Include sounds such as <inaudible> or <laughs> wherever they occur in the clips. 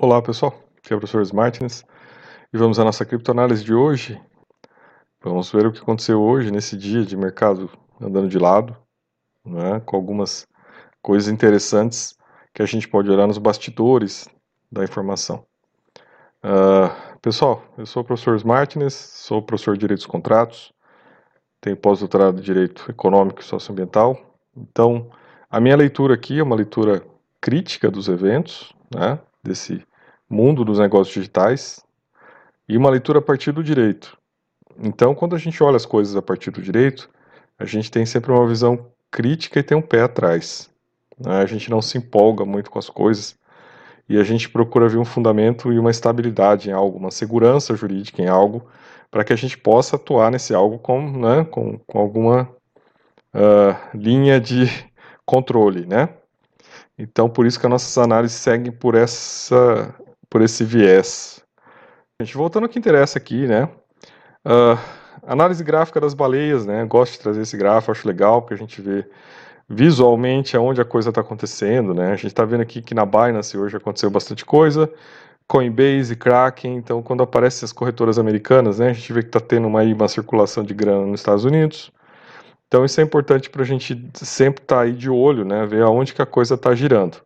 Olá pessoal, aqui é o professor Martins e vamos à nossa criptoanálise de hoje. Vamos ver o que aconteceu hoje nesse dia de mercado andando de lado, né, com algumas coisas interessantes que a gente pode olhar nos bastidores da informação. Uh, pessoal, eu sou o professor Martins, sou professor de Direitos Contratos, tenho pós-doutorado em Direito Econômico e Socioambiental. Então, a minha leitura aqui é uma leitura crítica dos eventos, né, desse mundo dos negócios digitais e uma leitura a partir do direito. Então, quando a gente olha as coisas a partir do direito, a gente tem sempre uma visão crítica e tem um pé atrás. Né? A gente não se empolga muito com as coisas e a gente procura ver um fundamento e uma estabilidade em algo, uma segurança jurídica em algo, para que a gente possa atuar nesse algo com, né, com, com alguma uh, linha de <laughs> controle, né? Então, por isso que as nossas análises seguem por essa por esse viés. Gente, voltando ao que interessa aqui, né? Uh, análise gráfica das baleias, né? Gosto de trazer esse gráfico, acho legal, porque a gente vê visualmente aonde a coisa está acontecendo, né? A gente está vendo aqui que na Binance hoje aconteceu bastante coisa, Coinbase, Kraken, então quando aparecem as corretoras americanas, né? A gente vê que está tendo uma, uma circulação de grana nos Estados Unidos. Então isso é importante para a gente sempre estar tá aí de olho, né? Ver aonde que a coisa está girando.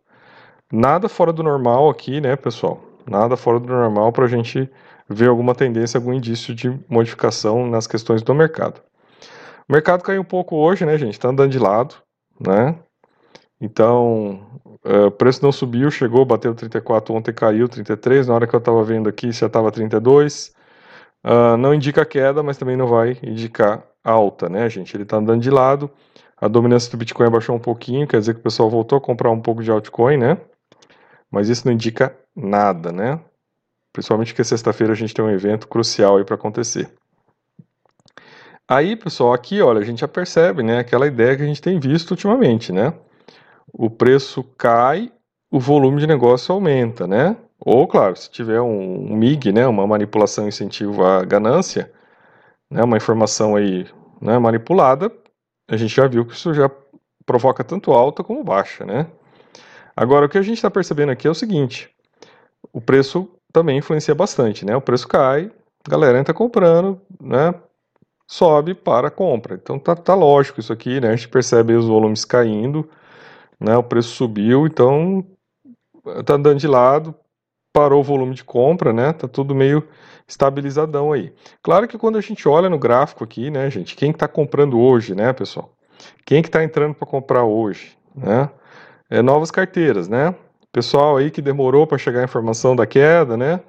Nada fora do normal aqui, né, pessoal? Nada fora do normal para a gente ver alguma tendência, algum indício de modificação nas questões do mercado. O mercado caiu um pouco hoje, né, gente? Está andando de lado, né? Então, é, o preço não subiu, chegou, bateu 34 ontem, caiu 33. Na hora que eu estava vendo aqui, já estava 32. Uh, não indica queda, mas também não vai indicar alta, né, gente? Ele está andando de lado. A dominância do Bitcoin baixou um pouquinho, quer dizer que o pessoal voltou a comprar um pouco de altcoin, né? Mas isso não indica nada, né? Principalmente que sexta-feira a gente tem um evento crucial aí para acontecer. Aí, pessoal, aqui, olha, a gente já percebe, né, aquela ideia que a gente tem visto ultimamente, né? O preço cai, o volume de negócio aumenta, né? Ou, claro, se tiver um, um MIG, né, uma manipulação incentivo à ganância, né, uma informação aí né, manipulada, a gente já viu que isso já provoca tanto alta como baixa, né? Agora, o que a gente está percebendo aqui é o seguinte: o preço também influencia bastante, né? O preço cai, a galera entra comprando, né? Sobe para compra. Então tá, tá lógico isso aqui, né? A gente percebe os volumes caindo, né? O preço subiu, então tá andando de lado, parou o volume de compra, né? Tá tudo meio estabilizadão aí. Claro que quando a gente olha no gráfico aqui, né, gente, quem está comprando hoje, né, pessoal? Quem que está entrando para comprar hoje, né? É novas carteiras, né? pessoal aí que demorou para chegar a informação da queda, né?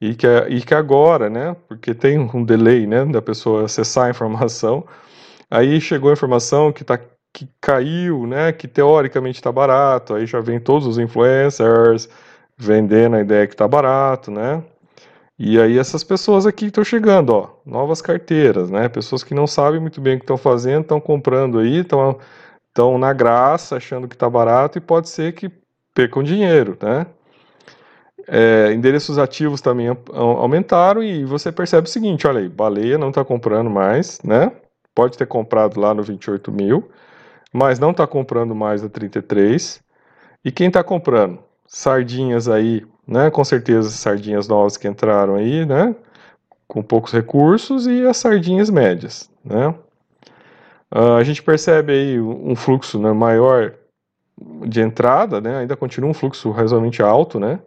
E que, e que agora, né? Porque tem um delay, né? Da pessoa acessar a informação. Aí chegou a informação que, tá, que caiu, né? Que teoricamente está barato. Aí já vem todos os influencers vendendo a ideia que está barato, né? E aí essas pessoas aqui estão chegando, ó, novas carteiras, né? Pessoas que não sabem muito bem o que estão fazendo, estão comprando aí, estão estão na graça, achando que está barato e pode ser que percam dinheiro, né? É, endereços ativos também aumentaram e você percebe o seguinte, olha aí, baleia não está comprando mais, né? Pode ter comprado lá no 28 mil, mas não está comprando mais no 33. E quem está comprando? Sardinhas aí, né? Com certeza sardinhas novas que entraram aí, né? Com poucos recursos e as sardinhas médias, né? Uh, a gente percebe aí um fluxo né, maior de entrada, né, ainda continua um fluxo razoavelmente alto, né,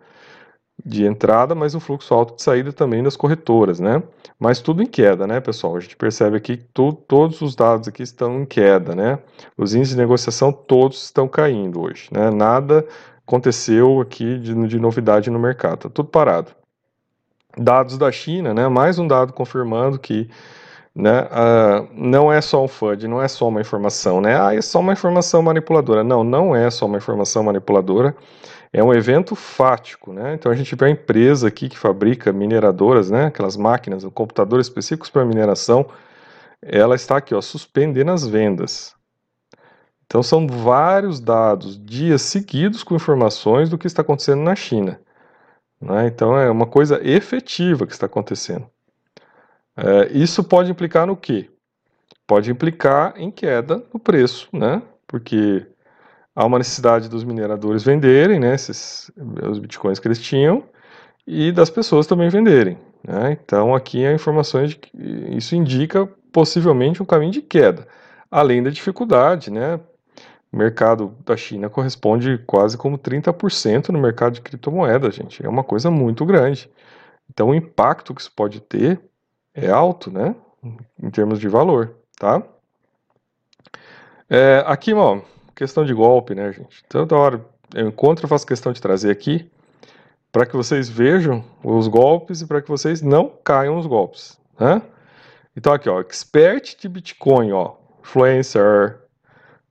de entrada, mas um fluxo alto de saída também das corretoras, né, mas tudo em queda, né, pessoal, a gente percebe aqui que to todos os dados aqui estão em queda, né, os índices de negociação todos estão caindo hoje, né, nada aconteceu aqui de, de novidade no mercado, tá tudo parado. Dados da China, né, mais um dado confirmando que né? Uh, não é só um FUD, não é só uma informação, né? Ah, é só uma informação manipuladora. Não, não é só uma informação manipuladora. É um evento fático, né? Então a gente vê a empresa aqui que fabrica mineradoras, né? Aquelas máquinas, computadores específicos para mineração. Ela está aqui, ó, suspendendo as vendas. Então são vários dados, dias seguidos com informações do que está acontecendo na China. Né? Então é uma coisa efetiva que está acontecendo. É, isso pode implicar no quê? Pode implicar em queda no preço, né? Porque há uma necessidade dos mineradores venderem, né, esses, os bitcoins que eles tinham, e das pessoas também venderem. Né? Então aqui há informações de que isso indica possivelmente um caminho de queda, além da dificuldade, né? O mercado da China corresponde quase como 30% no mercado de criptomoedas, gente. É uma coisa muito grande. Então o impacto que isso pode ter é alto, né? Em termos de valor, tá? É, aqui, ó, questão de golpe, né, gente? Toda hora eu encontro, faço questão de trazer aqui para que vocês vejam os golpes e para que vocês não caiam os golpes, né? Então aqui, ó, expert de Bitcoin, ó, influencer,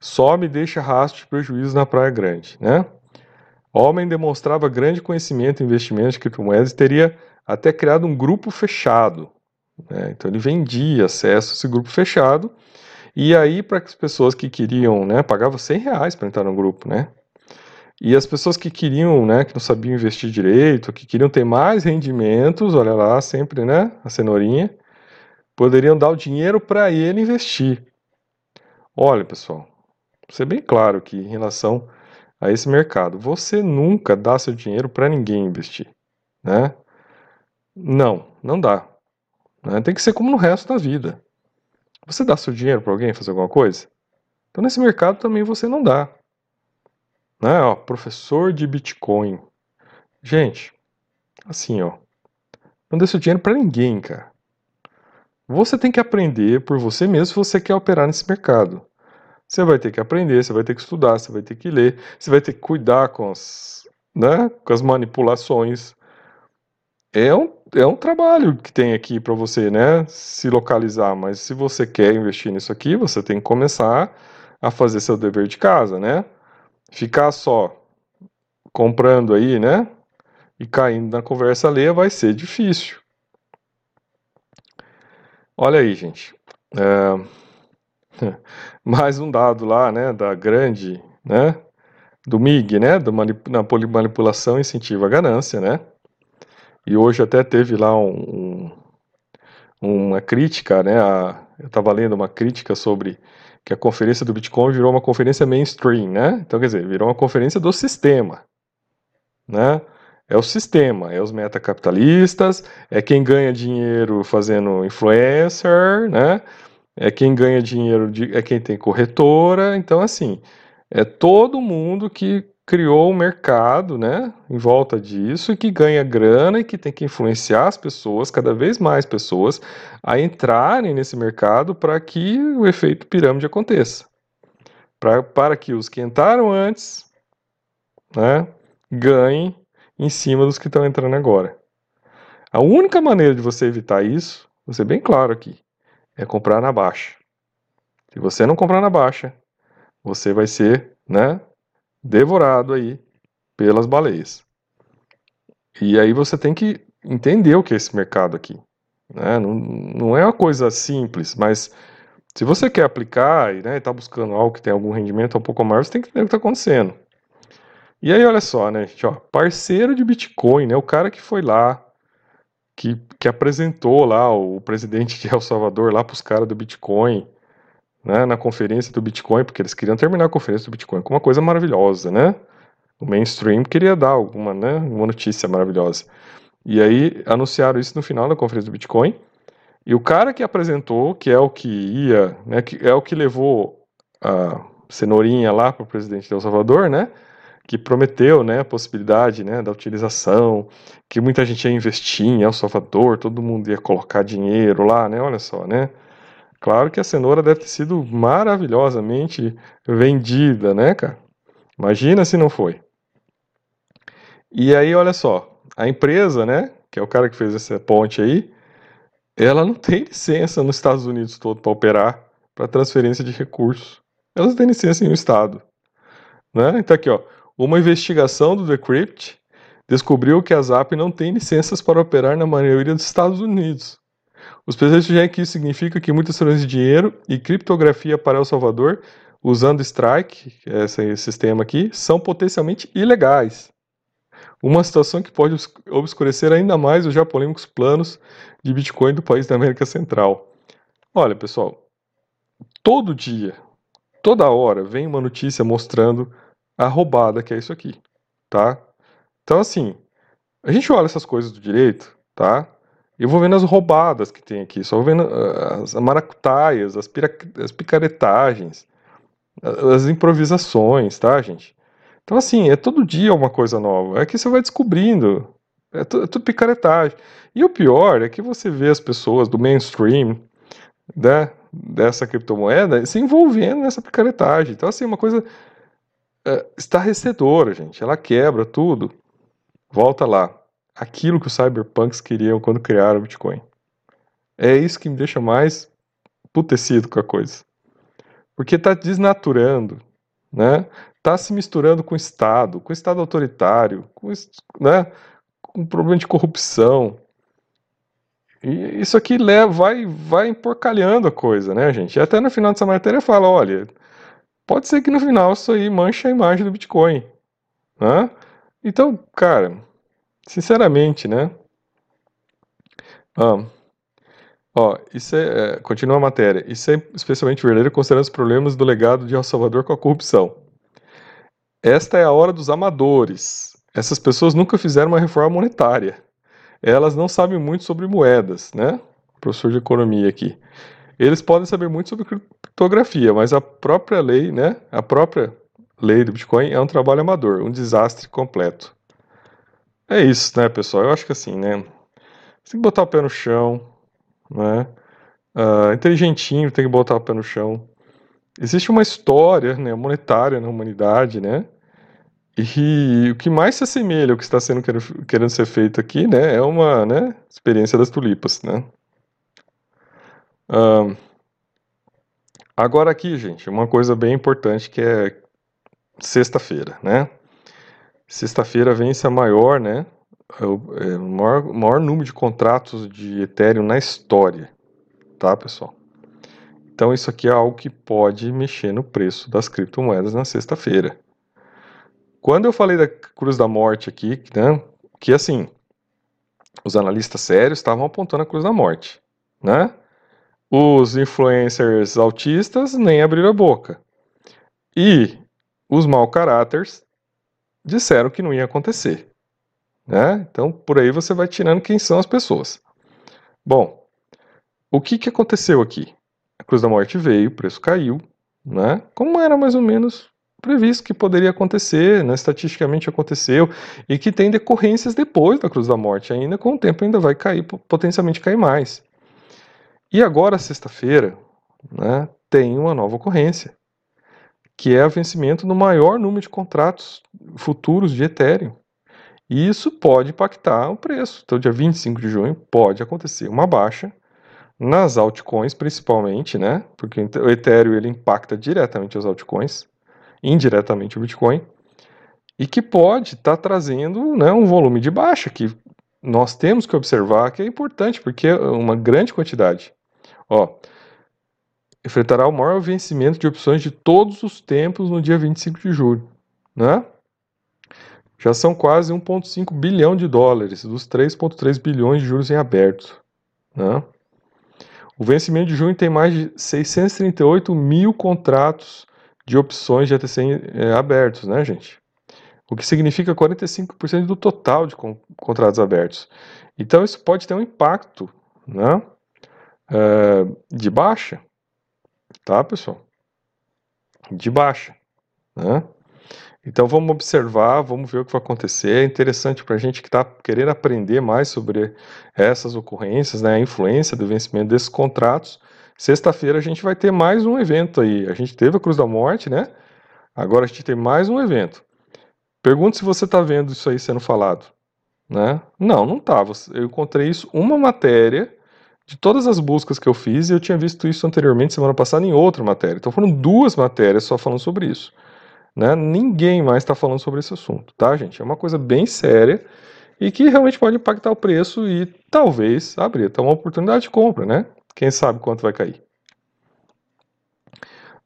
só me deixa rastro de prejuízo na Praia Grande, né? Homem demonstrava grande conhecimento em investimentos de criptomoedas e teria até criado um grupo fechado. Né? Então ele vendia acesso a esse grupo fechado e aí para as pessoas que queriam, né, pagavam 100 reais para entrar no grupo, né? E as pessoas que queriam, né, que não sabiam investir direito, que queriam ter mais rendimentos, olha lá, sempre, né, a cenourinha, poderiam dar o dinheiro para ele investir. Olha, pessoal, vou ser bem claro aqui em relação a esse mercado. Você nunca dá seu dinheiro para ninguém investir, né? Não, não dá. Né? Tem que ser como no resto da vida. Você dá seu dinheiro para alguém fazer alguma coisa? Então nesse mercado também você não dá. Né? Ó, professor de Bitcoin. Gente, assim, ó, não dê seu dinheiro para ninguém, cara. Você tem que aprender por você mesmo se você quer operar nesse mercado. Você vai ter que aprender, você vai ter que estudar, você vai ter que ler, você vai ter que cuidar com as, né, com as manipulações. É um, é um trabalho que tem aqui para você, né, se localizar, mas se você quer investir nisso aqui, você tem que começar a fazer seu dever de casa, né? Ficar só comprando aí, né, e caindo na conversa alheia vai ser difícil. Olha aí, gente. É... <laughs> Mais um dado lá, né, da grande, né, do MIG, né, do manip na manipulação incentiva a ganância, né. E hoje até teve lá um, um, uma crítica, né, a, eu estava lendo uma crítica sobre que a conferência do Bitcoin virou uma conferência mainstream, né. Então, quer dizer, virou uma conferência do sistema, né é o sistema, é os metacapitalistas, é quem ganha dinheiro fazendo influencer, né? É quem ganha dinheiro, de, é quem tem corretora. Então, assim, é todo mundo que criou um mercado, né, em volta disso e que ganha grana e que tem que influenciar as pessoas, cada vez mais pessoas, a entrarem nesse mercado para que o efeito pirâmide aconteça. Pra, para que os que entraram antes, né, ganhem em cima dos que estão entrando agora. A única maneira de você evitar isso, vou ser bem claro aqui, é comprar na baixa. Se você não comprar na baixa, você vai ser, né, devorado aí pelas baleias. E aí você tem que entender o que é esse mercado aqui. Né? Não, não é uma coisa simples, mas se você quer aplicar e está né, tá buscando algo que tem algum rendimento um pouco maior, você tem que entender o que está acontecendo. E aí, olha só, né, gente, ó, parceiro de Bitcoin, né, o cara que foi lá, que, que apresentou lá o presidente de El Salvador lá para os caras do Bitcoin, né, na conferência do Bitcoin, porque eles queriam terminar a conferência do Bitcoin com uma coisa maravilhosa, né? O mainstream queria dar alguma, né, uma notícia maravilhosa. E aí anunciaram isso no final da conferência do Bitcoin. E o cara que apresentou, que é o que ia, né, que é o que levou a cenourinha lá para o presidente de El Salvador, né? que prometeu né, a possibilidade né, da utilização, que muita gente ia investir em El Salvador, todo mundo ia colocar dinheiro lá, né? Olha só, né? Claro que a cenoura deve ter sido maravilhosamente vendida, né, cara? Imagina se não foi. E aí, olha só, a empresa, né, que é o cara que fez essa ponte aí, ela não tem licença nos Estados Unidos todo para operar para transferência de recursos. Elas têm licença em um estado. Né? Então aqui, ó, uma investigação do Decrypt descobriu que a Zap não tem licenças para operar na maioria dos Estados Unidos. Os especialistas dizem que isso significa que muitas transferências de dinheiro e criptografia para El Salvador, usando Strike, esse sistema aqui, são potencialmente ilegais. Uma situação que pode obscurecer ainda mais os já polêmicos planos de Bitcoin do país da América Central. Olha, pessoal, todo dia, toda hora, vem uma notícia mostrando a roubada que é isso aqui, tá? Então, assim, a gente olha essas coisas do direito, tá? Eu vou vendo as roubadas que tem aqui, só vou vendo ah, as maracutaias, as, as picaretagens, as improvisações, tá, gente? Então, assim, é todo dia uma coisa nova. É que você vai descobrindo. É, é tudo picaretagem. E o pior é que você vê as pessoas do mainstream né, dessa criptomoeda se envolvendo nessa picaretagem. Então, assim, uma coisa é, estarrecedora, gente. Ela quebra tudo. Volta lá. Aquilo que os cyberpunks queriam quando criaram o Bitcoin. É isso que me deixa mais putecido com a coisa. Porque está desnaturando, né? Está se misturando com o Estado, com o Estado autoritário, com, né? com problema de corrupção. E isso aqui leva, vai, vai emporcalhando a coisa, né, gente? E até no final dessa matéria fala, olha, pode ser que no final isso aí manche a imagem do Bitcoin. Né? Então, cara, sinceramente, né? Ah, Ó, isso é, é, continua a matéria. Isso é especialmente verdadeiro considerando os problemas do legado de El Salvador com a corrupção. Esta é a hora dos amadores. Essas pessoas nunca fizeram uma reforma monetária. Elas não sabem muito sobre moedas, né? Professor de economia aqui. Eles podem saber muito sobre criptografia, mas a própria lei, né? A própria lei do Bitcoin é um trabalho amador, um desastre completo. É isso, né, pessoal? Eu acho que assim, né? Você tem que botar o pé no chão, né? Uh, inteligentinho, tem que botar o pé no chão. Existe uma história né, monetária na humanidade, né? E o que mais se assemelha ao que está sendo querendo ser feito aqui, né, é uma né, experiência das tulipas, né? Uh, agora aqui, gente, uma coisa bem importante que é sexta-feira, né? Sexta-feira vence a maior, né, é o, é o maior, maior número de contratos de Ethereum na história, tá, pessoal? Então isso aqui é algo que pode mexer no preço das criptomoedas na sexta-feira. Quando eu falei da Cruz da Morte aqui, né, que assim, os analistas sérios estavam apontando a Cruz da Morte, né? Os influencers autistas nem abriram a boca. E os mau caráteres disseram que não ia acontecer. Né? Então, por aí você vai tirando quem são as pessoas. Bom, o que, que aconteceu aqui? A Cruz da Morte veio, o preço caiu, né? como era mais ou menos previsto que poderia acontecer, né? estatisticamente aconteceu, e que tem decorrências depois da Cruz da Morte ainda, com o tempo ainda vai cair, potencialmente cair mais. E agora, sexta-feira, né, tem uma nova ocorrência, que é o vencimento no maior número de contratos futuros de Ethereum. E isso pode impactar o preço. Então, dia 25 de junho pode acontecer uma baixa nas altcoins, principalmente, né? Porque o Ethereum ele impacta diretamente as altcoins, indiretamente o Bitcoin, e que pode estar tá trazendo né, um volume de baixa que nós temos que observar que é importante, porque é uma grande quantidade. Ó, enfrentará o maior vencimento de opções de todos os tempos no dia 25 de julho, né? já são quase 1,5 bilhão de dólares dos 3,3 bilhões de juros em aberto. Né? O vencimento de junho tem mais de 638 mil contratos de opções de ATC é, abertos, né, gente? O que significa 45% do total de contratos abertos. Então, isso pode ter um impacto né, é, de baixa, tá, pessoal? De baixa, né? Então vamos observar, vamos ver o que vai acontecer. É interessante para a gente que está querendo aprender mais sobre essas ocorrências, né, a influência do vencimento desses contratos. Sexta-feira a gente vai ter mais um evento aí. A gente teve a Cruz da Morte, né? Agora a gente tem mais um evento. Pergunto se você está vendo isso aí sendo falado. Né? Não, não estava. Eu encontrei isso, uma matéria de todas as buscas que eu fiz, eu tinha visto isso anteriormente, semana passada, em outra matéria. Então foram duas matérias só falando sobre isso. Né? Ninguém mais está falando sobre esse assunto, tá, gente? É uma coisa bem séria e que realmente pode impactar o preço e talvez abrir até uma oportunidade de compra, né? Quem sabe quanto vai cair.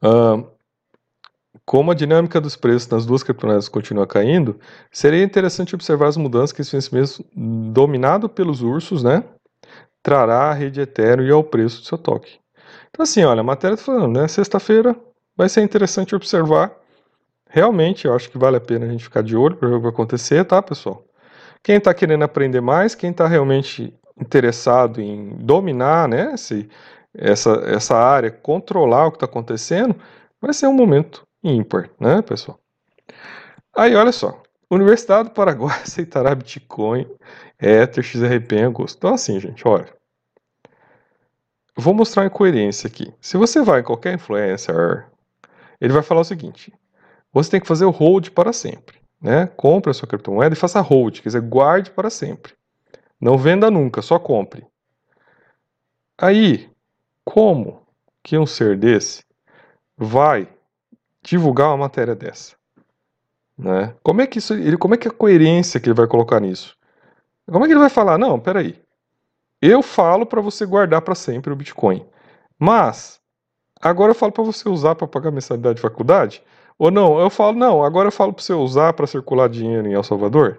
Uh, como a dinâmica dos preços nas duas criptomoedas continua caindo, seria interessante observar as mudanças que esse vencimento dominado pelos ursos, né, trará à rede Ethereum e ao preço do seu toque. Então assim, olha, a matéria está falando, né, sexta-feira vai ser interessante observar Realmente, eu acho que vale a pena a gente ficar de olho para ver o que vai acontecer, tá, pessoal? Quem está querendo aprender mais, quem está realmente interessado em dominar, né, esse, essa, essa área, controlar o que está acontecendo, vai ser um momento ímpar, né, pessoal? Aí, olha só, Universidade do Paraguai <laughs> aceitará Bitcoin, Ether, XRP em agosto. Então, assim, gente, olha. Vou mostrar uma incoerência aqui. Se você vai em qualquer influencer, ele vai falar o seguinte: você tem que fazer o hold para sempre. Né? Compre a sua criptomoeda e faça hold, quer dizer, guarde para sempre. Não venda nunca, só compre. Aí, como que um ser desse vai divulgar uma matéria dessa? Né? Como é que isso, ele, como é que a coerência que ele vai colocar nisso? Como é que ele vai falar? Não, peraí. Eu falo para você guardar para sempre o Bitcoin. Mas, agora eu falo para você usar para pagar mensalidade de faculdade? Ou não, eu falo, não, agora eu falo para você usar para circular dinheiro em El Salvador?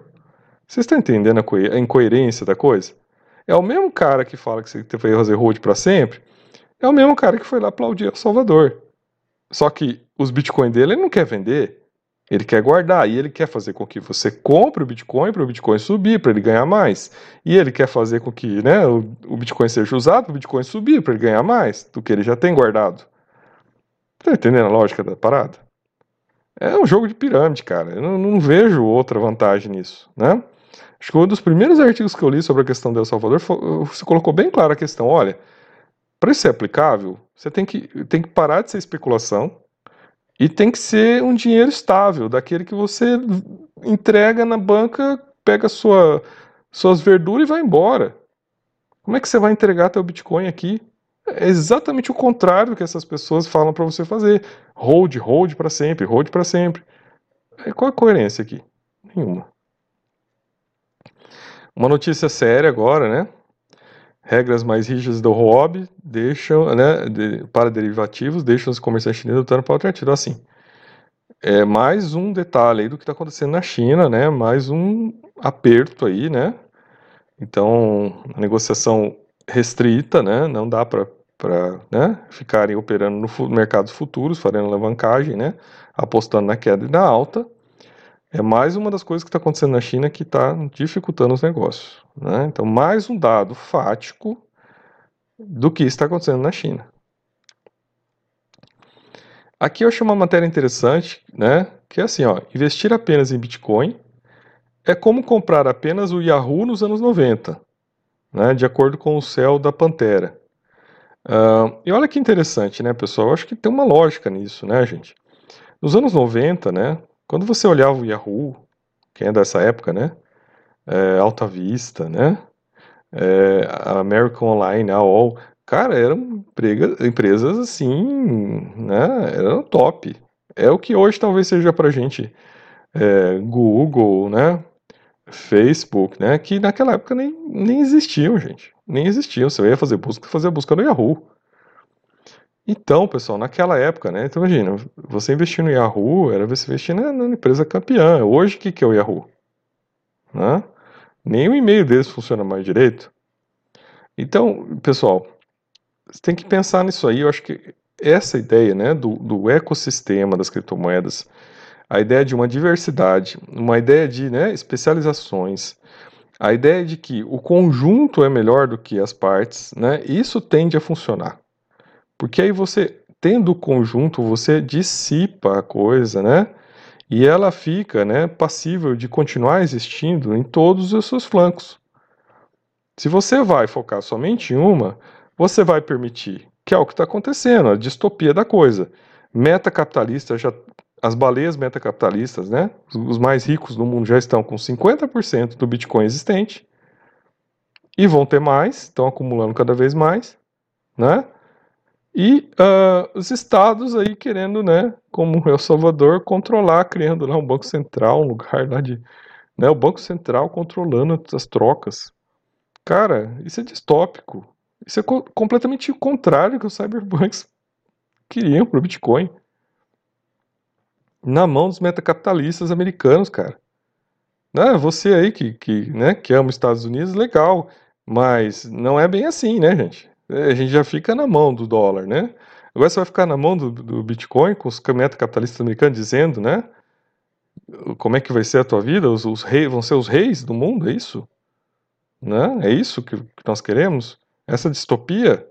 Vocês estão entendendo a, incoerência da coisa? É o mesmo cara que fala que você vai fazer hold para sempre, é o mesmo cara que foi lá aplaudir El Salvador. Só que os Bitcoin dele ele não quer vender. Ele quer guardar e ele quer fazer com que você compre o Bitcoin para o Bitcoin subir, para ele ganhar mais. E ele quer fazer com que né, o, o Bitcoin seja usado para o Bitcoin subir, para ele ganhar mais do que ele já tem guardado. Tá entendendo a lógica da parada? É um jogo de pirâmide, cara. Eu não, não vejo outra vantagem nisso, né? Acho que um dos primeiros artigos que eu li sobre a questão do El Salvador você colocou bem clara a questão. Olha, para isso ser aplicável, você tem que, tem que parar de ser especulação, e tem que ser um dinheiro estável, daquele que você entrega na banca, pega sua, suas verduras e vai embora. Como é que você vai entregar teu Bitcoin aqui? É exatamente o contrário do que essas pessoas falam para você fazer. Hold, hold para sempre, hold para sempre. Qual a coerência aqui? Nenhuma. Uma notícia séria agora, né? Regras mais rígidas do ROB deixam, né, de, para derivativos, deixam os comerciantes chineses lutando para alternativa. Assim, é mais um detalhe aí do que está acontecendo na China, né, mais um aperto aí, né, então, a negociação restrita, né, não dá para para né, ficarem operando no mercados futuros, fazendo alavancagem, né, apostando na queda e na alta é mais uma das coisas que está acontecendo na China que está dificultando os negócios. Né? Então, mais um dado fático do que está acontecendo na China. Aqui eu achei uma matéria interessante, né? Que é assim, ó, investir apenas em Bitcoin é como comprar apenas o Yahoo nos anos 90, né? De acordo com o céu da Pantera. Uh, e olha que interessante, né, pessoal? Eu acho que tem uma lógica nisso, né, gente? Nos anos 90, né? Quando você olhava o Yahoo, quem é dessa época, né? É, Alta Vista, né? É, American Online, a AOL, cara, eram empresas assim, né? Eram top. É o que hoje talvez seja pra gente é, Google, né? Facebook, né? Que naquela época nem, nem existiam, gente. Nem existiam. Você ia fazer busca, fazer busca no Yahoo. Então, pessoal, naquela época, né? Então imagina, você investir no Yahoo era você investir na, na empresa campeã. Hoje, o que, que é o Yahoo? Né? Nem o e-mail deles funciona mais direito. Então, pessoal, você tem que pensar nisso aí. Eu acho que essa ideia né, do, do ecossistema das criptomoedas, a ideia de uma diversidade, uma ideia de né, especializações, a ideia de que o conjunto é melhor do que as partes, né, isso tende a funcionar. Porque aí você, tendo o conjunto, você dissipa a coisa, né? E ela fica né, passível de continuar existindo em todos os seus flancos. Se você vai focar somente em uma, você vai permitir, que é o que está acontecendo, a distopia da coisa. Meta-capitalista, já, as baleias metacapitalistas, né, os mais ricos do mundo já estão com 50% do Bitcoin existente e vão ter mais, estão acumulando cada vez mais, né? E uh, os estados aí querendo, né, como El Salvador, controlar, criando lá um banco central, um lugar lá de. Né, o Banco Central controlando as trocas. Cara, isso é distópico. Isso é co completamente o contrário que os cyberbanks queriam para o Bitcoin. Na mão dos metacapitalistas americanos, cara. Né, você aí que, que, né, que ama os Estados Unidos, legal. Mas não é bem assim, né, gente? É, a gente já fica na mão do dólar, né? Agora você vai ficar na mão do, do Bitcoin, com os meta capitalistas americanos dizendo, né? como é que vai ser a tua vida? Os, os reis vão ser os reis do mundo, é isso? Né? É isso que, que nós queremos? Essa distopia?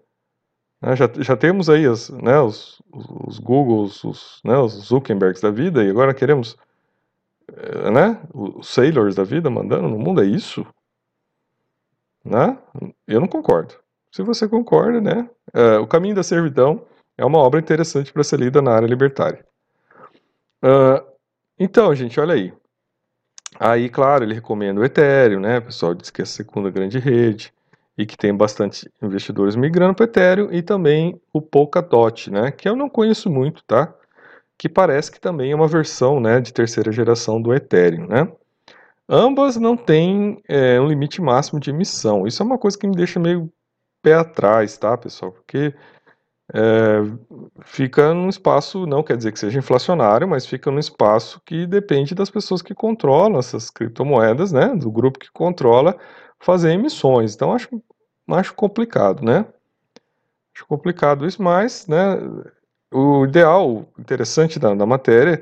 Né? Já, já temos aí as, né, os, os Googles, os, né, os Zuckerbergs da vida, e agora queremos eh, né, os sailors da vida mandando no mundo, é isso? Né? Eu não concordo. Se você concorda, né? É, o Caminho da Servidão é uma obra interessante para ser lida na área libertária. Uh, então, gente, olha aí. Aí, claro, ele recomenda o Ethereum, né? O pessoal diz que é a segunda grande rede e que tem bastante investidores migrando para o Ethereum e também o Polkadot, né? Que eu não conheço muito, tá? Que parece que também é uma versão, né, de terceira geração do Ethereum, né? Ambas não têm é, um limite máximo de emissão. Isso é uma coisa que me deixa meio pé atrás, tá, pessoal? Porque é, fica num espaço, não quer dizer que seja inflacionário, mas fica num espaço que depende das pessoas que controlam essas criptomoedas, né? Do grupo que controla fazer emissões. Então acho, acho complicado, né? Acho complicado isso, mas, né? O ideal, interessante da, da matéria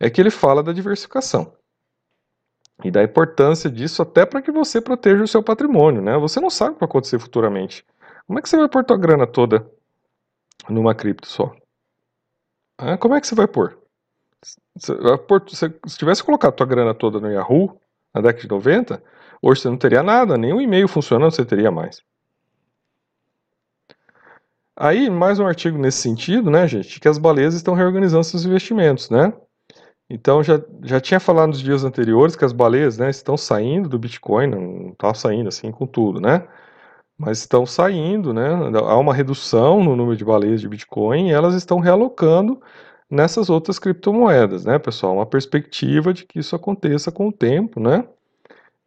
é que ele fala da diversificação e da importância disso até para que você proteja o seu patrimônio, né? Você não sabe o que vai acontecer futuramente. Como é que você vai pôr tua grana toda numa cripto só? Ah, como é que você vai pôr? Se, se tivesse colocado tua grana toda no Yahoo na década de 90, hoje você não teria nada, o e-mail funcionando você teria mais. Aí, mais um artigo nesse sentido, né, gente, que as baleias estão reorganizando seus investimentos, né? Então, já, já tinha falado nos dias anteriores que as baleias, né, estão saindo do Bitcoin, não está saindo assim com tudo, né? Mas estão saindo, né? Há uma redução no número de baleias de Bitcoin e elas estão realocando nessas outras criptomoedas, né, pessoal? Uma perspectiva de que isso aconteça com o tempo, né?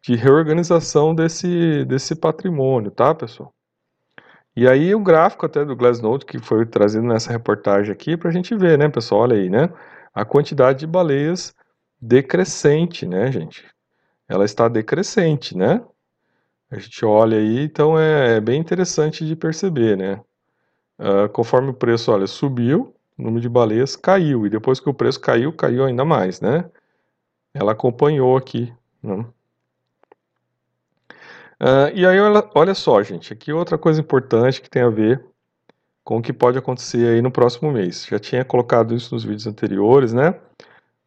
De reorganização desse, desse patrimônio, tá, pessoal? E aí o gráfico até do Glassnode que foi trazido nessa reportagem aqui para a gente ver, né, pessoal? Olha aí, né? A quantidade de baleias decrescente, né, gente? Ela está decrescente, né? A gente olha aí, então é, é bem interessante de perceber, né? Uh, conforme o preço, olha, subiu, o número de baleias caiu, e depois que o preço caiu, caiu ainda mais, né? Ela acompanhou aqui, né? Uh, e aí, olha, só, gente, aqui outra coisa importante que tem a ver com o que pode acontecer aí no próximo mês. Já tinha colocado isso nos vídeos anteriores, né?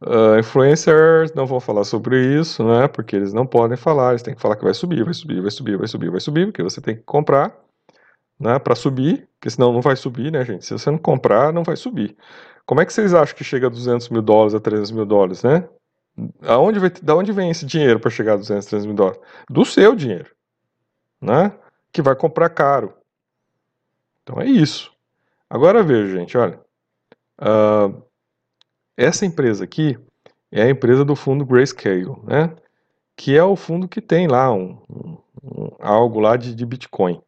Uh, influencers não vão falar sobre isso, né? Porque eles não podem falar, eles têm que falar que vai subir, vai subir, vai subir, vai subir, vai subir, porque você tem que comprar, né? Para subir, porque senão não vai subir, né, gente? Se você não comprar, não vai subir. Como é que vocês acham que chega a 200 mil dólares, a 300 mil dólares, né? Aonde vai, da onde vem esse dinheiro para chegar a 200, 300 mil dólares? Do seu dinheiro, né? Que vai comprar caro. Então é isso. Agora veja, gente, olha. Uh, essa empresa aqui é a empresa do fundo Grayscale, né? Que é o fundo que tem lá um, um, um algo lá de, de, Bitcoin,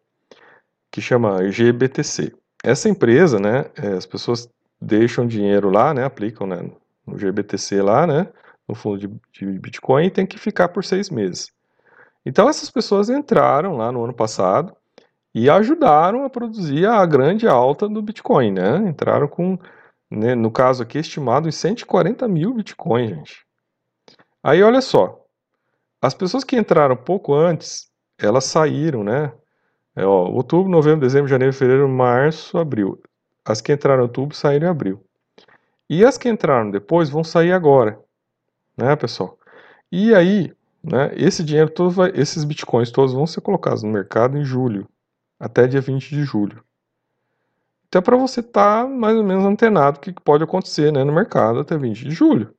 que chama GBTC. Essa empresa, né? É, as pessoas deixam dinheiro lá, né? Aplicam né, no GBTC lá, né? No fundo de, de Bitcoin e tem que ficar por seis meses. Então essas pessoas entraram lá no ano passado e ajudaram a produzir a grande alta do Bitcoin, né? Entraram com né, no caso aqui estimado em 140 mil bitcoins, gente. Aí olha só, as pessoas que entraram pouco antes, elas saíram, né? É, ó, outubro, novembro, dezembro, janeiro, fevereiro, março, abril. As que entraram em outubro saíram em abril. E as que entraram depois vão sair agora, né, pessoal? E aí, né, esse dinheiro todo vai, esses bitcoins todos vão ser colocados no mercado em julho, até dia 20 de julho. Então, para você estar tá mais ou menos antenado o que pode acontecer né, no mercado até 20 de julho.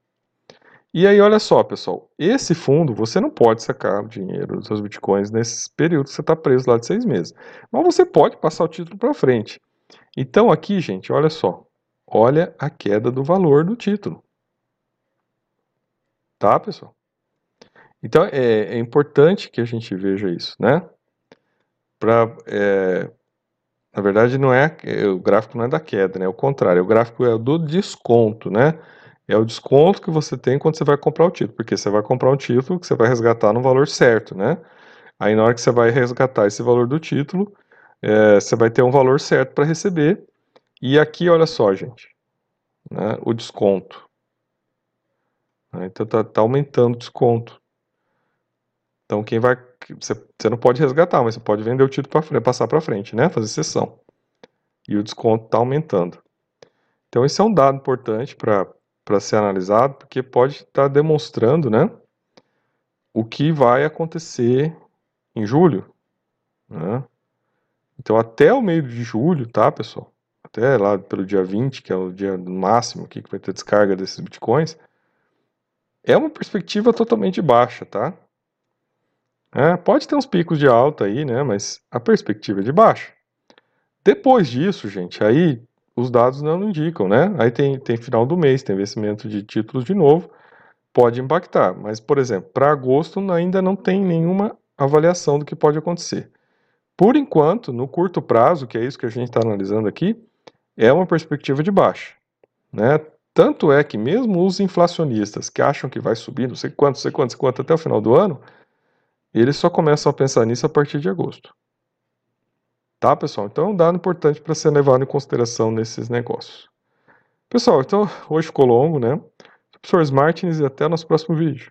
E aí, olha só, pessoal, esse fundo você não pode sacar o dinheiro dos seus bitcoins nesse período que você está preso lá de seis meses. Mas você pode passar o título para frente. Então, aqui, gente, olha só. Olha a queda do valor do título. Tá, pessoal? Então, é, é importante que a gente veja isso, né? Para é, na verdade, não é o gráfico não é da queda, né? É o contrário, o gráfico é do desconto, né? É o desconto que você tem quando você vai comprar o título, porque você vai comprar um título que você vai resgatar no valor certo, né? Aí na hora que você vai resgatar esse valor do título, é, você vai ter um valor certo para receber. E aqui, olha só, gente, né, o desconto. Né? Então tá, tá, aumentando o desconto. Então quem vai. Você, você não pode resgatar, mas você pode vender o título para passar para frente, né? Fazer sessão. E o desconto está aumentando. Então esse é um dado importante para ser analisado, porque pode estar tá demonstrando, né? O que vai acontecer em julho. Né? Então até o meio de julho, tá, pessoal? Até lá pelo dia 20, que é o dia máximo aqui que vai ter descarga desses bitcoins, é uma perspectiva totalmente baixa, tá? É, pode ter uns picos de alta aí, né? Mas a perspectiva é de baixa. Depois disso, gente, aí os dados não indicam, né? Aí tem, tem final do mês, tem vencimento de títulos de novo, pode impactar. Mas, por exemplo, para agosto ainda não tem nenhuma avaliação do que pode acontecer. Por enquanto, no curto prazo, que é isso que a gente está analisando aqui, é uma perspectiva de baixa. Né? Tanto é que mesmo os inflacionistas que acham que vai subir, não sei quanto, não sei quanto, não sei quanto até o final do ano, eles só começam a pensar nisso a partir de agosto. Tá, pessoal? Então é um dado importante para ser levado em consideração nesses negócios. Pessoal, então hoje ficou longo, né? Professor Martins e até nosso próximo vídeo.